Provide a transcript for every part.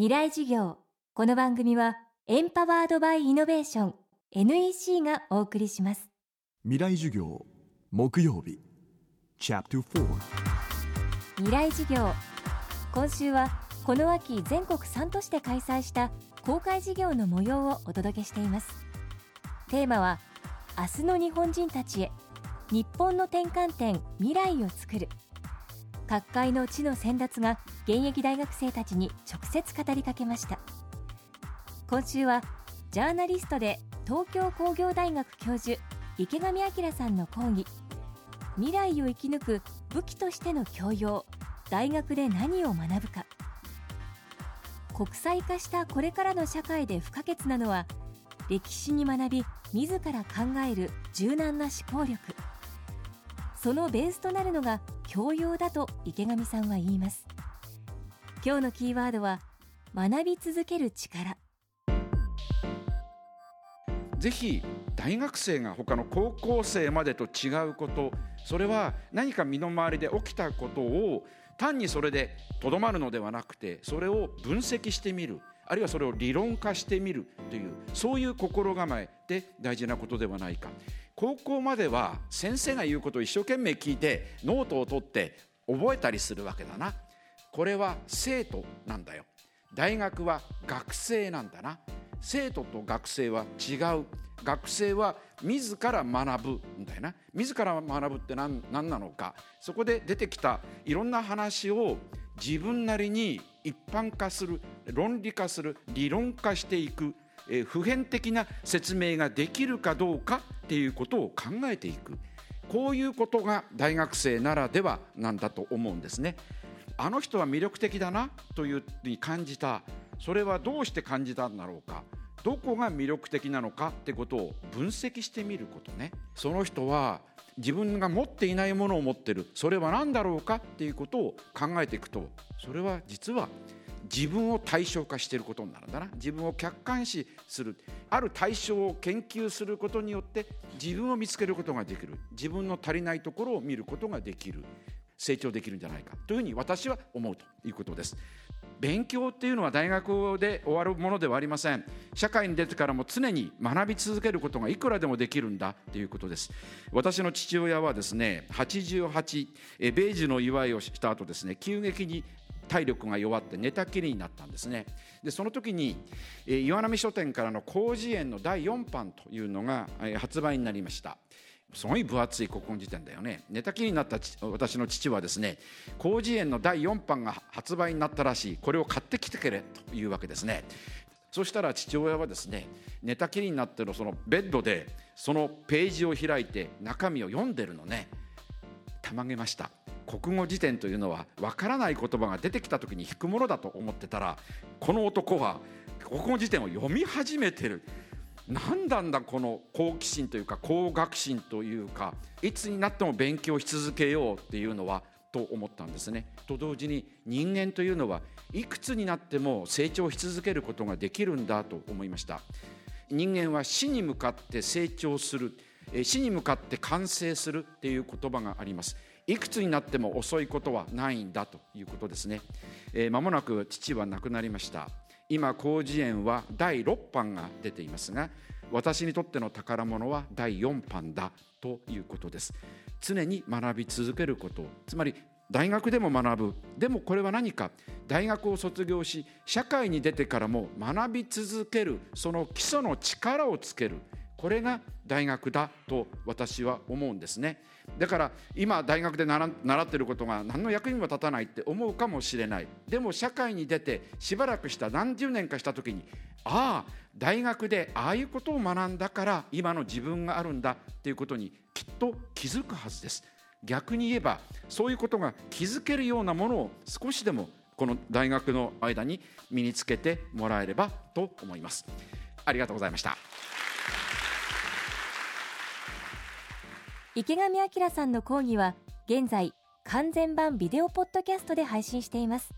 未来事業。この番組はエンパワードバイイノベーション NEC がお送りします。未来授業木曜日チャプター未来事業。今週はこの秋全国3都市で開催した公開事業の模様をお届けしています。テーマは明日の日本人たちへ日本の転換点未来を作る各界の地の先達が現役大学生たちに直接語りかけました。今週はジャーナリストで東京工業大学教授池上彰さんの講義。未来を生き抜く武器としての教養。大学で何を学ぶか。国際化したこれからの社会で不可欠なのは歴史に学び自ら考える柔軟な思考力。そのベースとなるのが教養だと池上さんは言います。今日のキーワードは学び続ける力。ぜひ大学生が他の高校生までと違うことそれは何か身の回りで起きたことを単にそれでとどまるのではなくてそれを分析してみる。あるいはそれを理論化してみるというそういう心構えで大事なことではないか。高校までは先生が言うことを一生懸命聞いてノートを取って覚えたりするわけだな。これは生徒なんだよ。大学は学生なんだな。生徒と学生は違う。学生は自ら学ぶんだよな。自ら学ぶって何何なのか。そこで出てきたいろんな話を自分なりに一般化する論理化する理論化していく、えー、普遍的な説明ができるかどうかっていうことを考えていく。こういうことが大学生ならではなんだと思うんですね。あの人は魅力的だなというふうに感じた。それはどうして感じたんだろうか。どこが魅力的なのかってことを分析してみることね。その人は自分が持っていないものを持ってる。それは何だろうかっていうことを考えていくとそれは実は自分を対象化していることになるんだな。自分を客観視する。ある対象を研究することによって自分を見つけることができる。自分の足りないところを見ることができる。成長できるんじゃないか。というふうに私は思うということです。勉強っていうのは大学で終わるものではありません。社会に出てからも常に学び続けることがいくらでもできるんだということです。私の父親はですね88え米寿の祝いをした後ですね急激に体力が弱って寝たきりになったんですね。でその時に、え岩波書店からの広辞苑の第4版というのが、え発売になりました。すごい分厚い国語辞典だよね。寝たきりになった私の父はですね広辞苑の第4版が発売になったらしい。これを買ってきてくれというわけですね。そしたら父親はですね寝たきりになってるそのベッドでそのページを開いて中身を読んでるのね。たまげました。国語辞典というのはわからない言葉が出てきた時に引くものだと思ってたらこの男は国語辞典を読み始めてる。何なんだこの好奇心というか好学心というかいつになっても勉強し続けようっていうのはと思ったんですね。と同時に人間というのはいくつになっても成長し続けることができるんだと思いました。人間は死に向かって成長する死に向かって完成するっていう言葉があります。いくつになっても遅いことはないんだということですね。えー、間もなく父は亡くなりました。今広辞苑は第6版が出ていますが私にとっての宝物は第4版だということです。常に学び続けることつまり大学でも学ぶ。でもこれは何か。大学を卒業し社会に出てからも学び続ける。その基礎の力をつける。これが大学だと私は思うんですね。だから今大学で習ってることが何の役にも立たないって思うかもしれない。でも社会に出てしばらくした何十年かした時にああ大学でああいうことを学んだから今の自分があるんだっていうことにきっと気づくはずです。逆に言えばそういうことが気づけるようなものを少しでもこの大学の間に身につけてもらえればと思います。ありがとうございました。池上彰さんの講義は現在完全版ビデオポッドキャストで配信しています。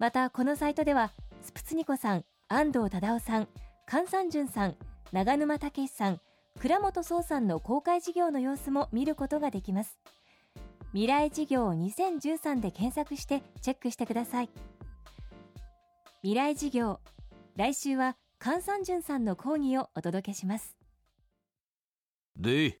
またこのサイトではスプツニコさん安藤忠雄さん菅三淳さん長沼武さん倉本壮さんの公開事業の様子も見ることができます。未来事業2013で検索してチェックしてください。未来授業来週は菅三淳さんの講義をお届けします。で